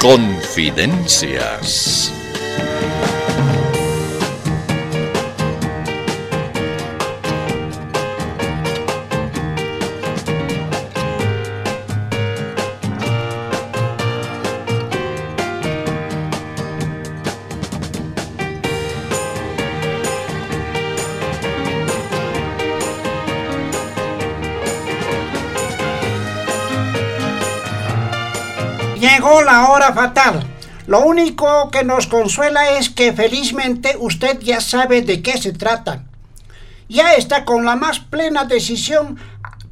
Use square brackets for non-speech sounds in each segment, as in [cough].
Confidencias. La hora fatal. Lo único que nos consuela es que felizmente usted ya sabe de qué se trata. Ya está con la más plena decisión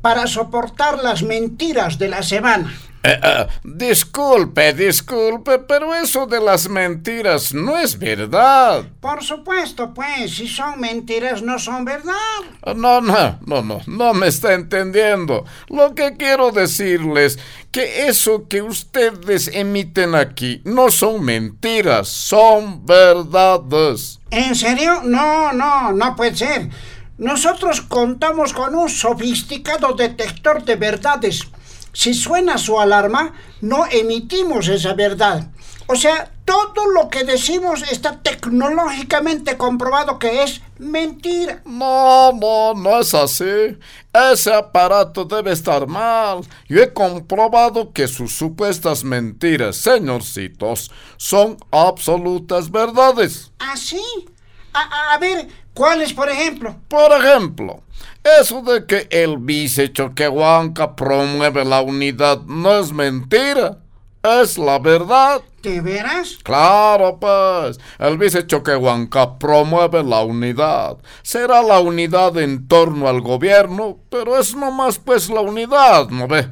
para soportar las mentiras de la semana. Eh, eh, disculpe, disculpe, pero eso de las mentiras no es verdad. Por supuesto, pues, si son mentiras, no son verdad. No, no, no, no, no me está entendiendo. Lo que quiero decirles que eso que ustedes emiten aquí no son mentiras, son verdades. ¿En serio? No, no, no puede ser. Nosotros contamos con un sofisticado detector de verdades si suena su alarma, no emitimos esa verdad. O sea, todo lo que decimos está tecnológicamente comprobado que es mentira. No, no, no es así. Ese aparato debe estar mal. Yo he comprobado que sus supuestas mentiras, señorcitos, son absolutas verdades. ¿Ah, sí? A, a ver, ¿cuáles, por ejemplo? Por ejemplo, eso de que el vice Choquehuanca promueve la unidad no es mentira. Es la verdad. ¿De veras? Claro, pues. El vice Choquehuanca promueve la unidad. Será la unidad en torno al gobierno, pero es nomás pues la unidad, ¿no ve?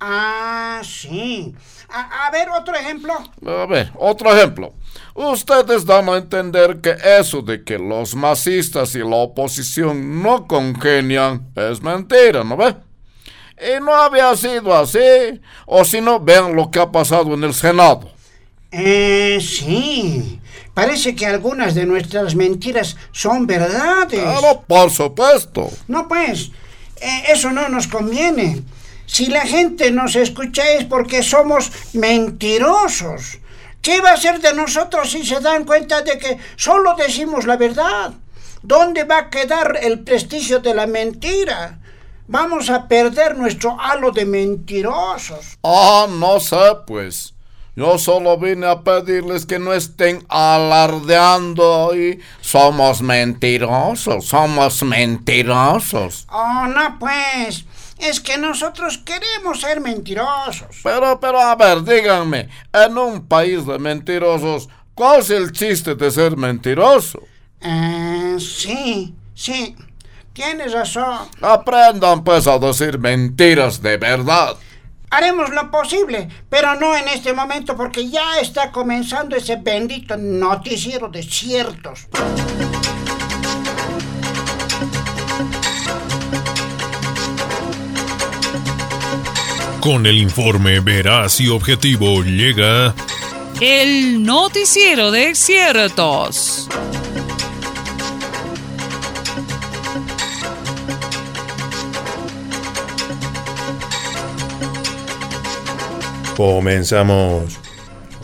Ah, sí. A, ver, otro ejemplo. A ver, otro ejemplo. Ustedes dan a entender que eso de que los masistas y la oposición no congenian es mentira, ¿no ve? Y no había sido así. O si no, vean lo que ha pasado en el Senado. Eh, sí. Parece que algunas de nuestras mentiras son verdades. Claro, por supuesto. No, pues, eh, eso no nos conviene. Si la gente nos escucha es porque somos mentirosos. ¿Qué va a ser de nosotros si se dan cuenta de que solo decimos la verdad? ¿Dónde va a quedar el prestigio de la mentira? Vamos a perder nuestro halo de mentirosos. Ah, no sé, pues. Yo solo vine a pedirles que no estén alardeando y somos mentirosos, somos mentirosos. Oh, no, pues. Es que nosotros queremos ser mentirosos. Pero, pero, a ver, díganme, en un país de mentirosos, ¿cuál es el chiste de ser mentiroso? Eh, sí, sí, tienes razón. Aprendan pues a decir mentiras de verdad. Haremos lo posible, pero no en este momento porque ya está comenzando ese bendito noticiero de ciertos. Con el informe veraz y objetivo llega el noticiero de ciertos. Comenzamos.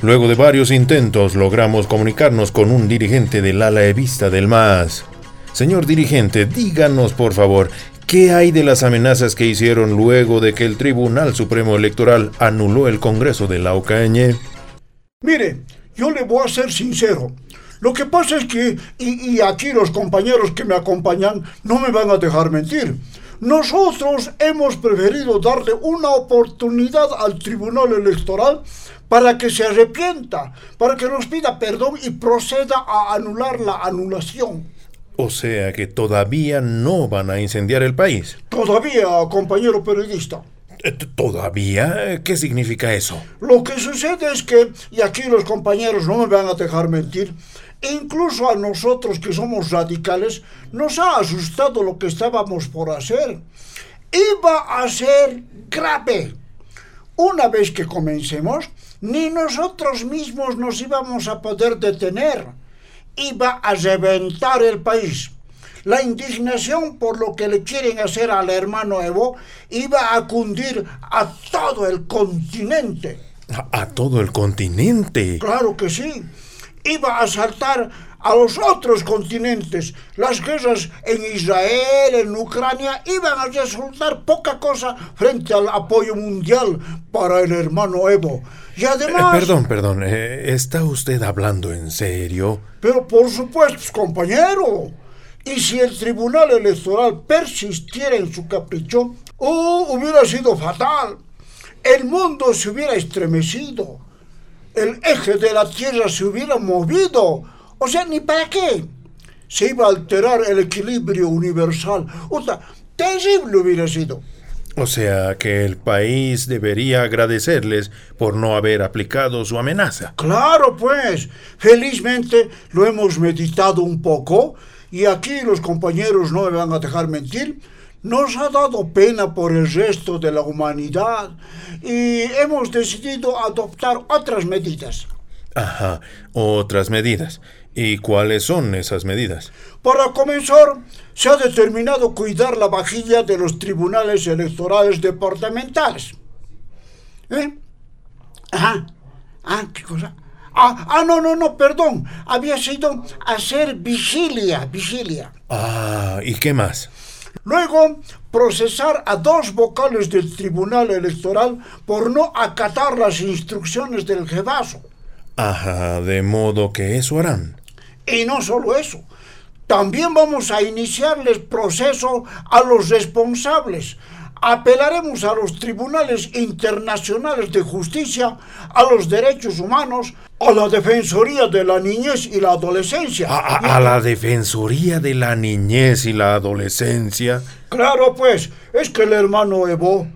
Luego de varios intentos logramos comunicarnos con un dirigente del ala evista del MAS. Señor dirigente, díganos por favor, ¿Qué hay de las amenazas que hicieron luego de que el Tribunal Supremo Electoral anuló el Congreso de la OCAñe? Mire, yo le voy a ser sincero. Lo que pasa es que, y, y, aquí los compañeros que me acompañan no me van a dejar mentir, nosotros hemos preferido darle una oportunidad al Tribunal Electoral para que se arrepienta, para que nos pida perdón y proceda a anular la anulación. O sea que todavía no van a incendiar el país. Todavía, compañero periodista. Eh, ¿Todavía? ¿Qué significa eso? Lo que sucede es que, y aquí los compañeros no me van a dejar mentir, incluso a nosotros que somos radicales, nos ha asustado lo que estábamos por hacer. Iba a ser grave. Una vez que comencemos, ni nosotros mismos nos íbamos a poder detener iba a reventar el país. La indignación por lo que le quieren hacer al hermano Evo iba a cundir a todo el continente. A, a todo el continente. Claro que sí. Iba a asaltar a los otros continentes. Las guerras en Israel, en Ucrania, iban a resultar poca cosa frente al apoyo mundial para el hermano Evo. Y además... Eh, perdón, perdón, eh, ¿está usted hablando en serio? Pero por supuesto, compañero. Y si el Tribunal Electoral persistiera en su capricho, oh, hubiera sido fatal. El mundo se hubiera estremecido. El eje de la Tierra se hubiera movido o sea, ni para qué. Se iba a alterar el equilibrio universal. O sea, terrible hubiera sido. O sea que el país debería agradecerles por no haber aplicado su amenaza. Claro, pues. Felizmente lo hemos meditado un poco y aquí los compañeros no me van a dejar mentir. Nos ha dado pena por el resto de la humanidad y hemos decidido adoptar otras medidas. Ajá, otras medidas. ¿Y cuáles son esas medidas? Para comenzar, se ha determinado cuidar la vajilla de los tribunales electorales departamentales. ¿Eh? Ajá. Ah, ¿qué cosa? Ah, ah, no, no, no, perdón. Había sido hacer vigilia, vigilia. Ah, ¿y qué más? Luego, procesar a dos vocales del Tribunal Electoral por no acatar las instrucciones del jefazo. Ajá, de modo que eso harán. Y no solo eso, también vamos a iniciarles proceso a los responsables. Apelaremos a los tribunales internacionales de justicia, a los derechos humanos, a la Defensoría de la Niñez y la Adolescencia. ¿A, a la Defensoría de la Niñez y la Adolescencia? Claro, pues, es que el hermano Evo,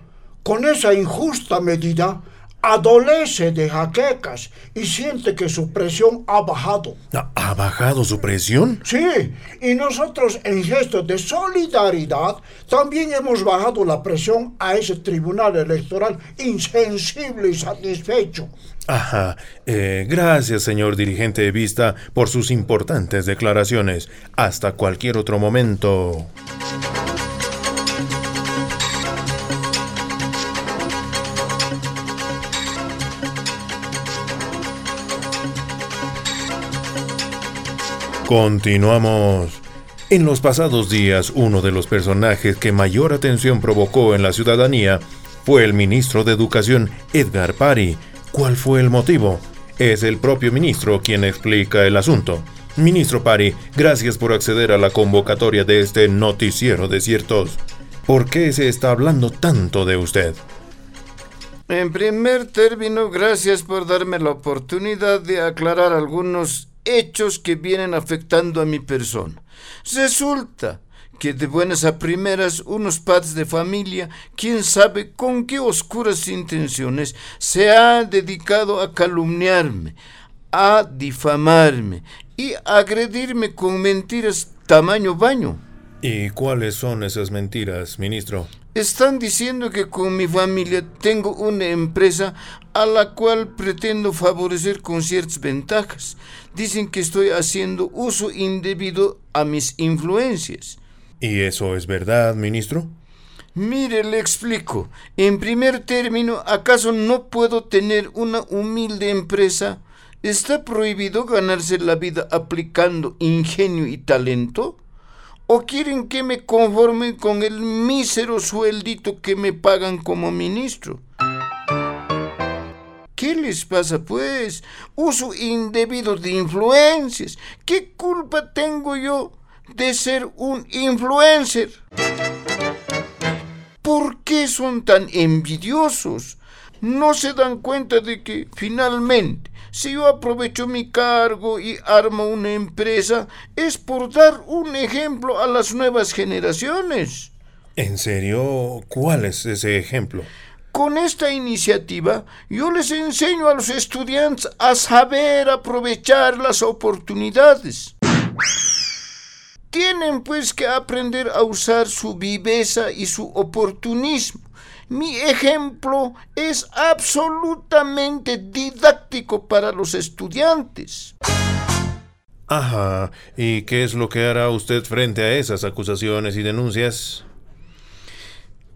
con esa injusta medida, adolece de jaquecas y siente que su presión ha bajado. ¿Ha bajado su presión? Sí, y nosotros en gesto de solidaridad también hemos bajado la presión a ese tribunal electoral insensible y satisfecho. Ajá. Eh, gracias, señor dirigente de vista, por sus importantes declaraciones. Hasta cualquier otro momento. Continuamos. En los pasados días, uno de los personajes que mayor atención provocó en la ciudadanía fue el ministro de Educación, Edgar Pari. ¿Cuál fue el motivo? Es el propio ministro quien explica el asunto. Ministro Pari, gracias por acceder a la convocatoria de este noticiero de ciertos. ¿Por qué se está hablando tanto de usted? En primer término, gracias por darme la oportunidad de aclarar algunos hechos que vienen afectando a mi persona. Resulta que de buenas a primeras unos padres de familia, quién sabe con qué oscuras intenciones, se ha dedicado a calumniarme, a difamarme y agredirme con mentiras tamaño baño. ¿Y cuáles son esas mentiras, ministro? Están diciendo que con mi familia tengo una empresa a la cual pretendo favorecer con ciertas ventajas. Dicen que estoy haciendo uso indebido a mis influencias. ¿Y eso es verdad, ministro? Mire, le explico. En primer término, ¿acaso no puedo tener una humilde empresa? ¿Está prohibido ganarse la vida aplicando ingenio y talento? ¿O quieren que me conforme con el mísero sueldito que me pagan como ministro? ¿Qué les pasa, pues? Uso indebido de influencias. ¿Qué culpa tengo yo de ser un influencer? ¿Por qué son tan envidiosos? No se dan cuenta de que finalmente si yo aprovecho mi cargo y armo una empresa, es por dar un ejemplo a las nuevas generaciones. ¿En serio? ¿Cuál es ese ejemplo? Con esta iniciativa yo les enseño a los estudiantes a saber aprovechar las oportunidades. Tienen pues que aprender a usar su viveza y su oportunismo mi ejemplo es absolutamente didáctico para los estudiantes. Ajá. ¿Y qué es lo que hará usted frente a esas acusaciones y denuncias?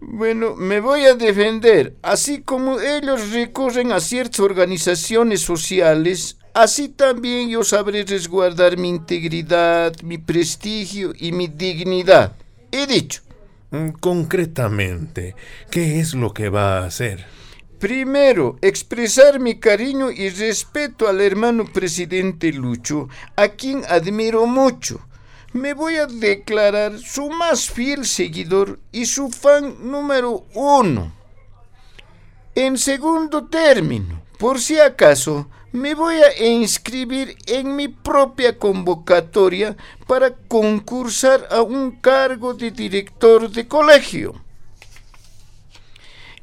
Bueno, me voy a defender. Así como ellos recurren a ciertas organizaciones sociales, así también yo sabré resguardar mi integridad, mi prestigio y mi dignidad. He dicho. Mm, concretamente, ¿qué es lo que va a hacer? Primero, expresar mi cariño y respeto al hermano presidente Lucho, a quien admiro mucho me voy a declarar su más fiel seguidor y su fan número uno. En segundo término, por si acaso, me voy a inscribir en mi propia convocatoria para concursar a un cargo de director de colegio.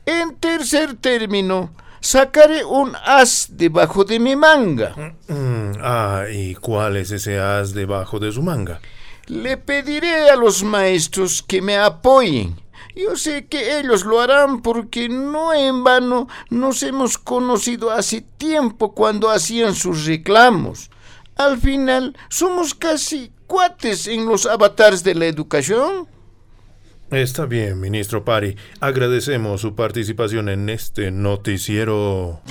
En tercer término, sacaré un as debajo de mi manga. [clears throat] Ah, ¿y cuál es ese as debajo de su manga? Le pediré a los maestros que me apoyen. Yo sé que ellos lo harán porque no en vano nos hemos conocido hace tiempo cuando hacían sus reclamos. Al final somos casi cuates en los avatares de la educación. Está bien, ministro Pari. Agradecemos su participación en este noticiero.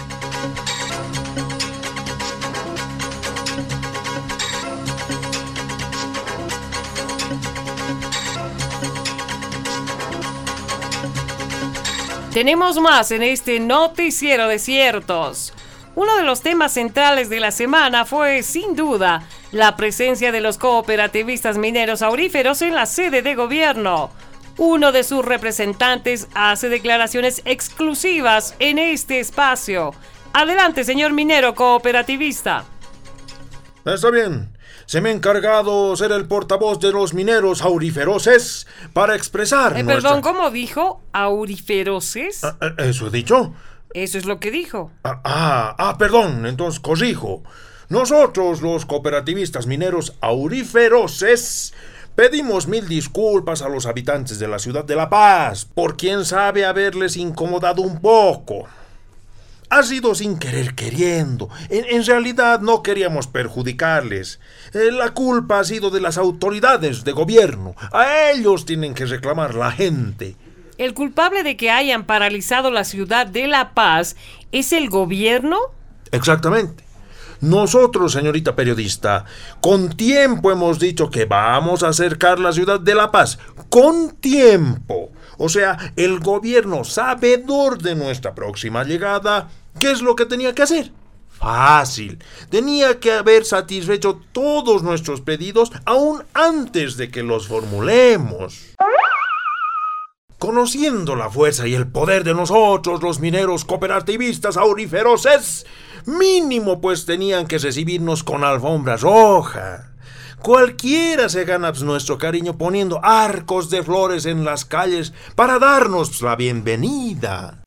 Tenemos más en este noticiero de ciertos. Uno de los temas centrales de la semana fue, sin duda, la presencia de los cooperativistas mineros auríferos en la sede de gobierno. Uno de sus representantes hace declaraciones exclusivas en este espacio. Adelante, señor minero cooperativista. Está bien. Se me ha encargado ser el portavoz de los mineros auriferoces para expresar. Eh, perdón, ¿cómo dijo? ¿Auriferoces? Ah, eh, ¿Eso he dicho? Eso es lo que dijo. Ah, ah, ah, perdón, entonces corrijo. Nosotros, los cooperativistas mineros auriferoces, pedimos mil disculpas a los habitantes de la ciudad de La Paz por quien sabe haberles incomodado un poco. Ha sido sin querer queriendo. En, realidad no queríamos perjudicarles. Eh, la culpa ha sido de las autoridades de gobierno. A ellos tienen que reclamar la gente. ¿El culpable de que hayan paralizado la ciudad de La Paz es el gobierno? Exactamente. Nosotros, señorita periodista, con tiempo hemos dicho que vamos a acercar la ciudad de La Paz. Con tiempo. O sea, el gobierno sabedor de nuestra próxima llegada ¿Qué es lo que tenía que hacer? Fácil. Tenía que haber satisfecho todos nuestros pedidos aún antes de que los formulemos. Conociendo la fuerza y el poder de nosotros, los mineros cooperativistas auriferoces, mínimo pues tenían que recibirnos con alfombra roja. Cualquiera se gana nuestro cariño poniendo arcos de flores en las calles para darnos la bienvenida.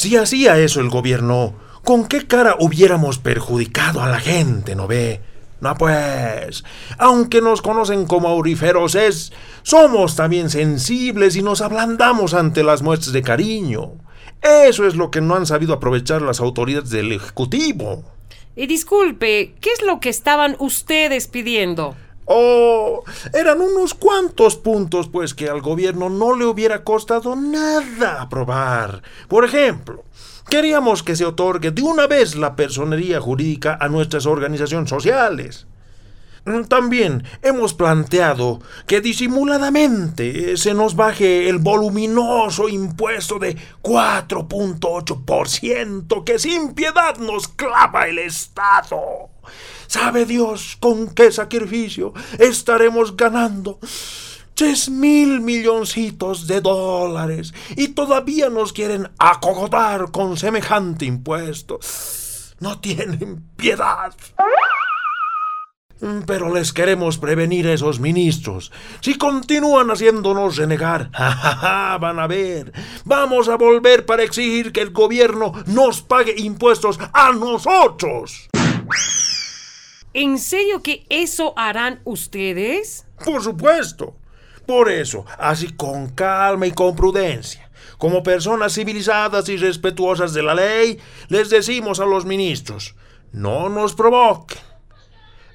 Si hacía eso el gobierno, ¿con qué cara hubiéramos perjudicado a la gente, no ve? No pues, aunque nos conocen como auriferoses, somos también sensibles y nos ablandamos ante las muestras de cariño. Eso es lo que no han sabido aprovechar las autoridades del Ejecutivo. Y disculpe, ¿qué es lo que estaban ustedes pidiendo? Oh, eran unos cuantos puntos, pues, que al gobierno no le hubiera costado nada aprobar. Por ejemplo, queríamos que se otorgue de una vez la personería jurídica a nuestras organizaciones sociales. Mm, también hemos planteado que disimuladamente se nos baje el voluminoso impuesto de 4.8% que sin piedad nos clava el Estado. ¿Sabe Dios con qué sacrificio estaremos ganando? Tres mil milloncitos de dólares y todavía nos quieren acogotar con semejante impuesto. No tienen piedad. Pero les queremos prevenir a esos ministros. Si continúan haciéndonos renegar, [laughs] van a ver. Vamos a volver para exigir que el gobierno nos pague impuestos a nosotros. ¿En serio que eso harán ustedes? Por supuesto. Por eso, así con calma y con prudencia, como personas civilizadas y respetuosas de la ley, les decimos a los ministros, no nos provoquen.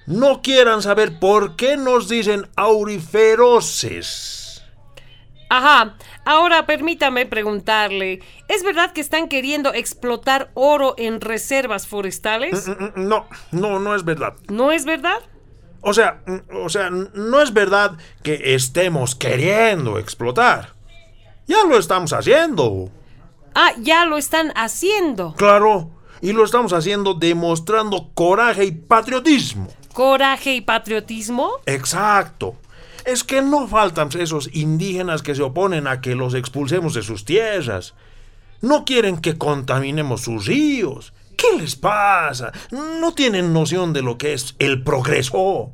No quieran saber por qué nos dicen auriferoces. Ajá, ahora permítame preguntarle, ¿es verdad que están queriendo explotar oro en reservas forestales? Mm, mm, No, no, no es verdad. ¿No es verdad? O sea, mm, o sea, no es verdad que estemos queriendo explotar. Ya lo estamos haciendo. Ah, ya lo están haciendo. Claro, y lo estamos haciendo demostrando coraje y patriotismo. ¿Coraje y patriotismo? Exacto. Es que no faltan esos indígenas que se oponen a que los expulsemos de sus tierras. No quieren que contaminemos sus ríos. ¿Qué les pasa? No tienen noción de lo que es el progreso.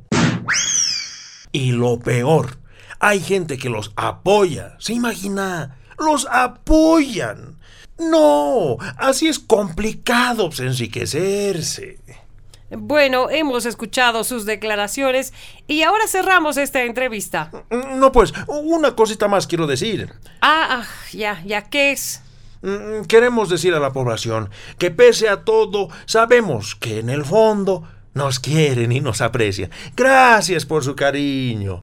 Y lo peor, hay gente que los apoya. ¿Se imagina? Los apoyan. No, así es complicado pues, enriquecerse. Bueno, hemos escuchado sus declaraciones y ahora cerramos esta entrevista. No, pues, una cosita más quiero decir. Ah, ah, ya, ya, ¿qué es? Mm, Queremos decir a la población que pese a todo, sabemos que en el fondo nos quieren y nos aprecian. Gracias por su cariño.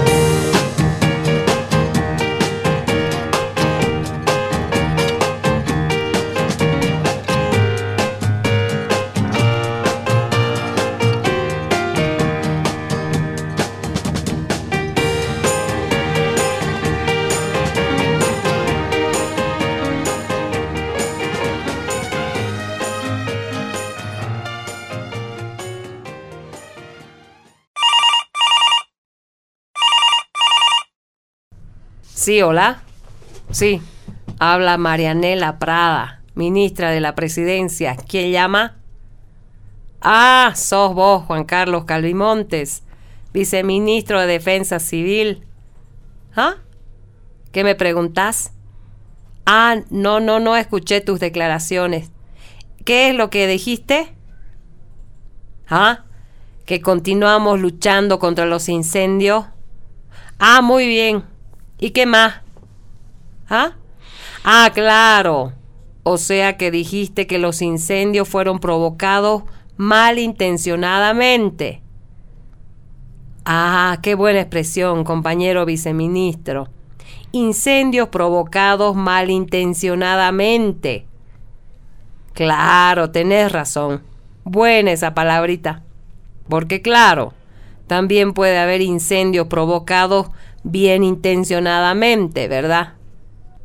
Sí, hola. Sí, habla Marianela Prada, ministra de la presidencia. ¿Quién llama? Ah, sos vos, Juan Carlos Calvimontes, viceministro de Defensa Civil. ¿Ah? ¿Qué me preguntás? Ah, no, no, no escuché tus declaraciones. ¿Qué es lo que dijiste? ¿Ah? Que continuamos luchando contra los incendios. Ah, muy bien. ¿Y qué más? ¿Ah? Ah, claro. O sea que dijiste que los incendios fueron provocados malintencionadamente. Ah, qué buena expresión, compañero viceministro. Incendios provocados malintencionadamente. Claro, tenés razón. Buena esa palabrita. Porque claro, también puede haber incendios provocados bien intencionadamente, ¿verdad?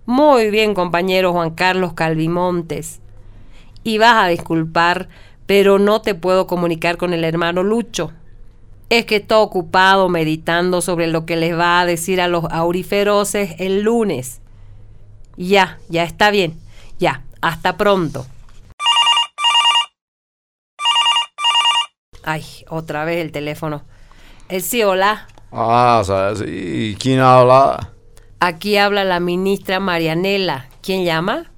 Muy bien, compañero Juan Carlos Calvimontes. Y vas a disculpar, pero no te puedo comunicar con el hermano Lucho. Es que está ocupado meditando sobre lo que les va a decir a los auriferoces el lunes. Ya, ya está bien. Ya, hasta pronto. Ay, otra vez el teléfono. El sí, hola. Ah, ¿sabes? ¿Y quién habla? Aquí habla la ministra Marianela. ¿Quién llama?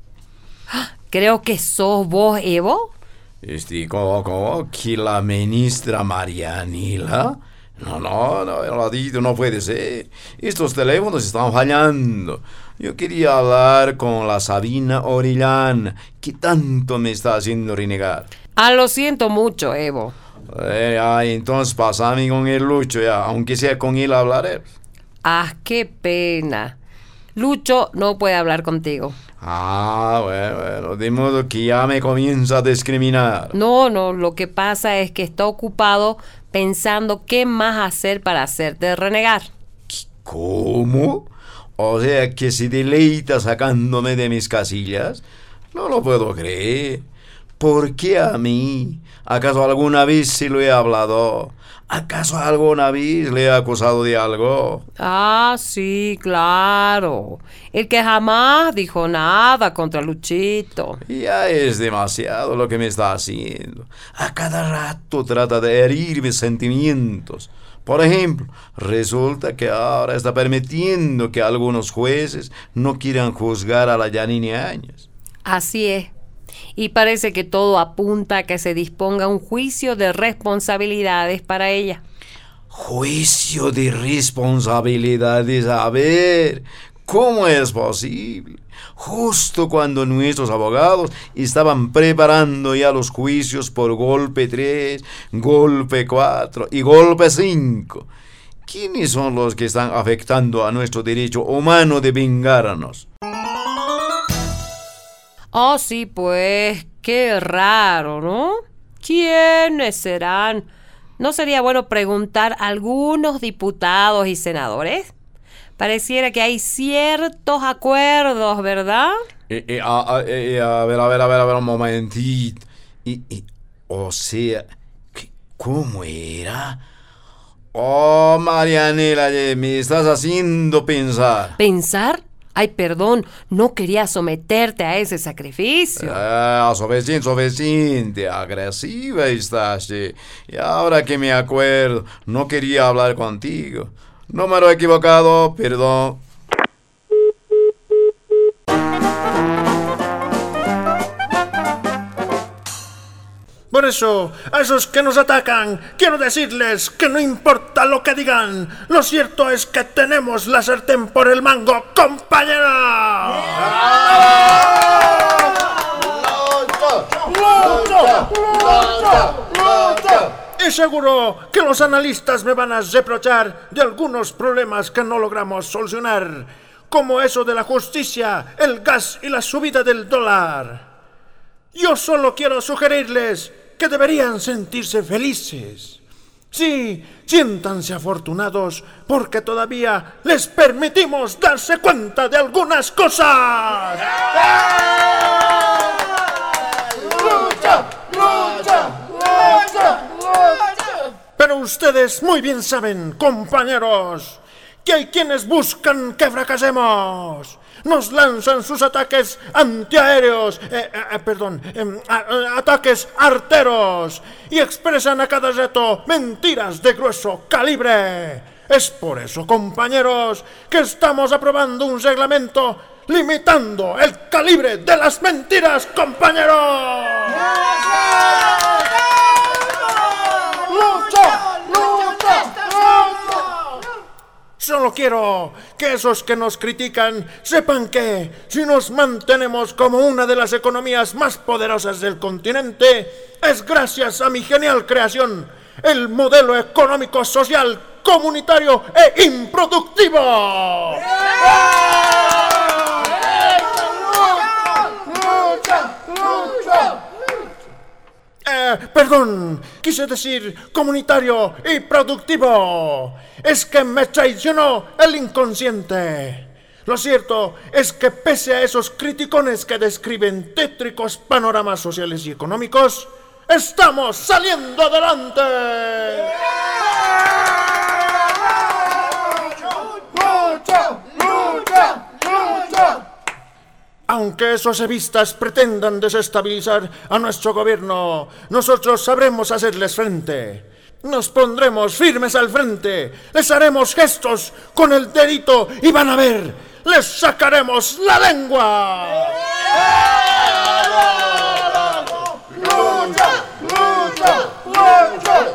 ¡Ah! Creo que sos vos, Evo. Este, ¿cómo, cómo? ¿Que la ministra Marianela? No, no, no, el ladito no puede ser. Estos teléfonos están fallando. Yo quería hablar con la Sabina Orellana, que tanto me está haciendo renegar. Ah, lo siento mucho, Evo. Eh, ay, entonces pasame con el Lucho ya, aunque sea con él hablaré. Ah, qué pena. Lucho no puede hablar contigo. Ah, bueno, bueno, de modo que ya me comienza a discriminar. No, no, lo que pasa es que está ocupado pensando qué más hacer para hacerte renegar. ¿Cómo? O sea que se deleita sacándome de mis casillas. No lo puedo creer. ¿Por qué a mí? ¿Acaso alguna vez se lo he hablado? ¿Acaso alguna vez le he acusado de algo? Ah, sí, claro. El que jamás dijo nada contra Luchito. Ya es demasiado lo que me está haciendo. A cada rato trata de herir mis sentimientos. Por ejemplo, resulta que ahora está permitiendo que algunos jueces no quieran juzgar a la Yanini Áñez. Así es. Y parece que todo apunta a que se disponga un juicio de responsabilidades para ella. Juicio de responsabilidades. A ver, ¿cómo es posible? Justo cuando nuestros abogados estaban preparando ya los juicios por golpe 3, golpe 4 y golpe 5. ¿Quiénes son los que están afectando a nuestro derecho humano de vengarnos? Oh, sí, pues, qué raro, ¿no? ¿Quiénes serán? ¿No sería bueno preguntar a algunos diputados y senadores? Pareciera que hay ciertos acuerdos, ¿verdad? Eh, eh, a, eh, a, ver, a ver, a ver, a ver, un momentito. Y, y, o sea, ¿cómo era? Oh, Marianela, me estás haciendo pensar. ¿Pensar? Ay, perdón, no quería someterte a ese sacrificio. Ah, suficiente, suficiente. Agresiva estás. Y ahora que me acuerdo, no quería hablar contigo. Número equivocado, perdón. Por eso, a esos que nos atacan, quiero decirles que no importa lo que digan, lo cierto es que tenemos la sartén por el mango, compañeros. Y seguro que los analistas me van a reprochar de algunos problemas que no logramos solucionar, como eso de la justicia, el gas y la subida del dólar. Yo solo quiero sugerirles que deberían sentirse felices. Sí, siéntanse afortunados porque todavía les permitimos darse cuenta de algunas cosas. Pero ustedes muy bien saben, compañeros, que hay quienes buscan que fracasemos. Nos lanzan sus ataques antiaéreos, eh, eh, perdón, eh, ataques arteros y expresan a cada reto mentiras de grueso calibre. Es por eso, compañeros, que estamos aprobando un reglamento limitando el calibre de las mentiras, compañeros. Solo quiero que esos que nos critican sepan que si nos mantenemos como una de las economías más poderosas del continente, es gracias a mi genial creación, el modelo económico, social, comunitario e improductivo. Perdón, quise decir comunitario y productivo. Es que me traicionó el inconsciente. Lo cierto es que pese a esos criticones que describen tétricos panoramas sociales y económicos, estamos saliendo adelante. ¡Lucha! ¡Lucha! ¡Lucha! Aunque esos evistas pretendan desestabilizar a nuestro gobierno, nosotros sabremos hacerles frente. Nos pondremos firmes al frente, les haremos gestos con el dedito y van a ver, les sacaremos la lengua. ¡Lucha! ¡Lucha! ¡Lucha!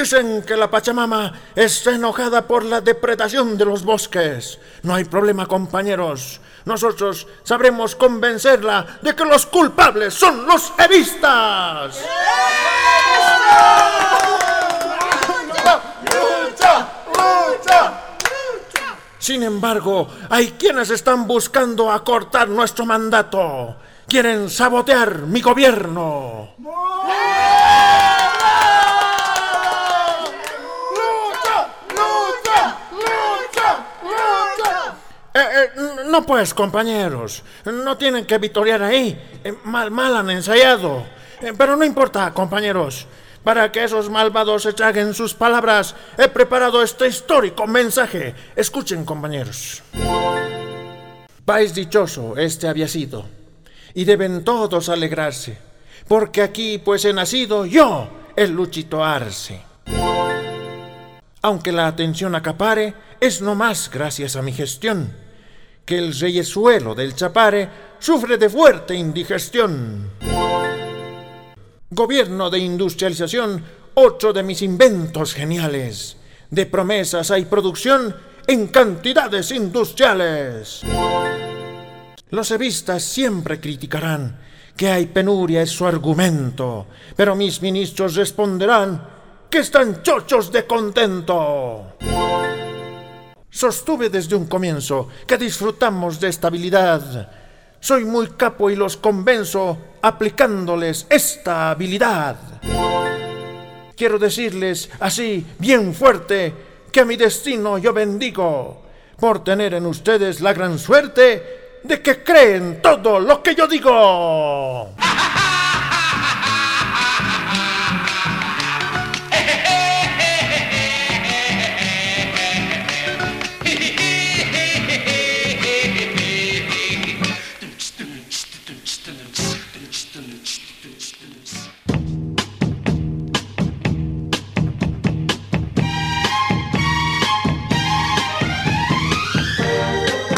Dicen que la Pachamama está enojada por la depredación de los bosques. No hay problema, compañeros. Nosotros sabremos convencerla de que los culpables son los evistas. Sin embargo, hay quienes están buscando acortar nuestro mandato. Quieren sabotear mi gobierno. No pues, compañeros, no tienen que victoriar ahí. Eh, Mal, mal han ensayado. Eh, Pero no importa, compañeros. Para que esos malvados se traguen sus palabras, he preparado este histórico mensaje. Escuchen, compañeros. País dichoso este había sido, y deben todos alegrarse, porque aquí pues he nacido yo, el Luchito Arce. Aunque la atención acapare, es no más gracias a mi gestión, que el reyesuelo del Chapare sufre de fuerte indigestión. Gobierno de industrialización, otro de mis inventos geniales. De promesas hay producción en cantidades industriales. Los evistas siempre criticarán que hay penuria es su argumento, pero mis ministros responderán que están chochos de contento. Sostuve desde un comienzo que disfrutamos de estabilidad. Soy muy capo y los convenzo aplicándoles esta habilidad. Quiero decirles así, bien fuerte, que a mi destino yo bendigo por tener en ustedes la gran suerte de que creen todo lo que yo digo.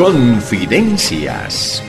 Confidencias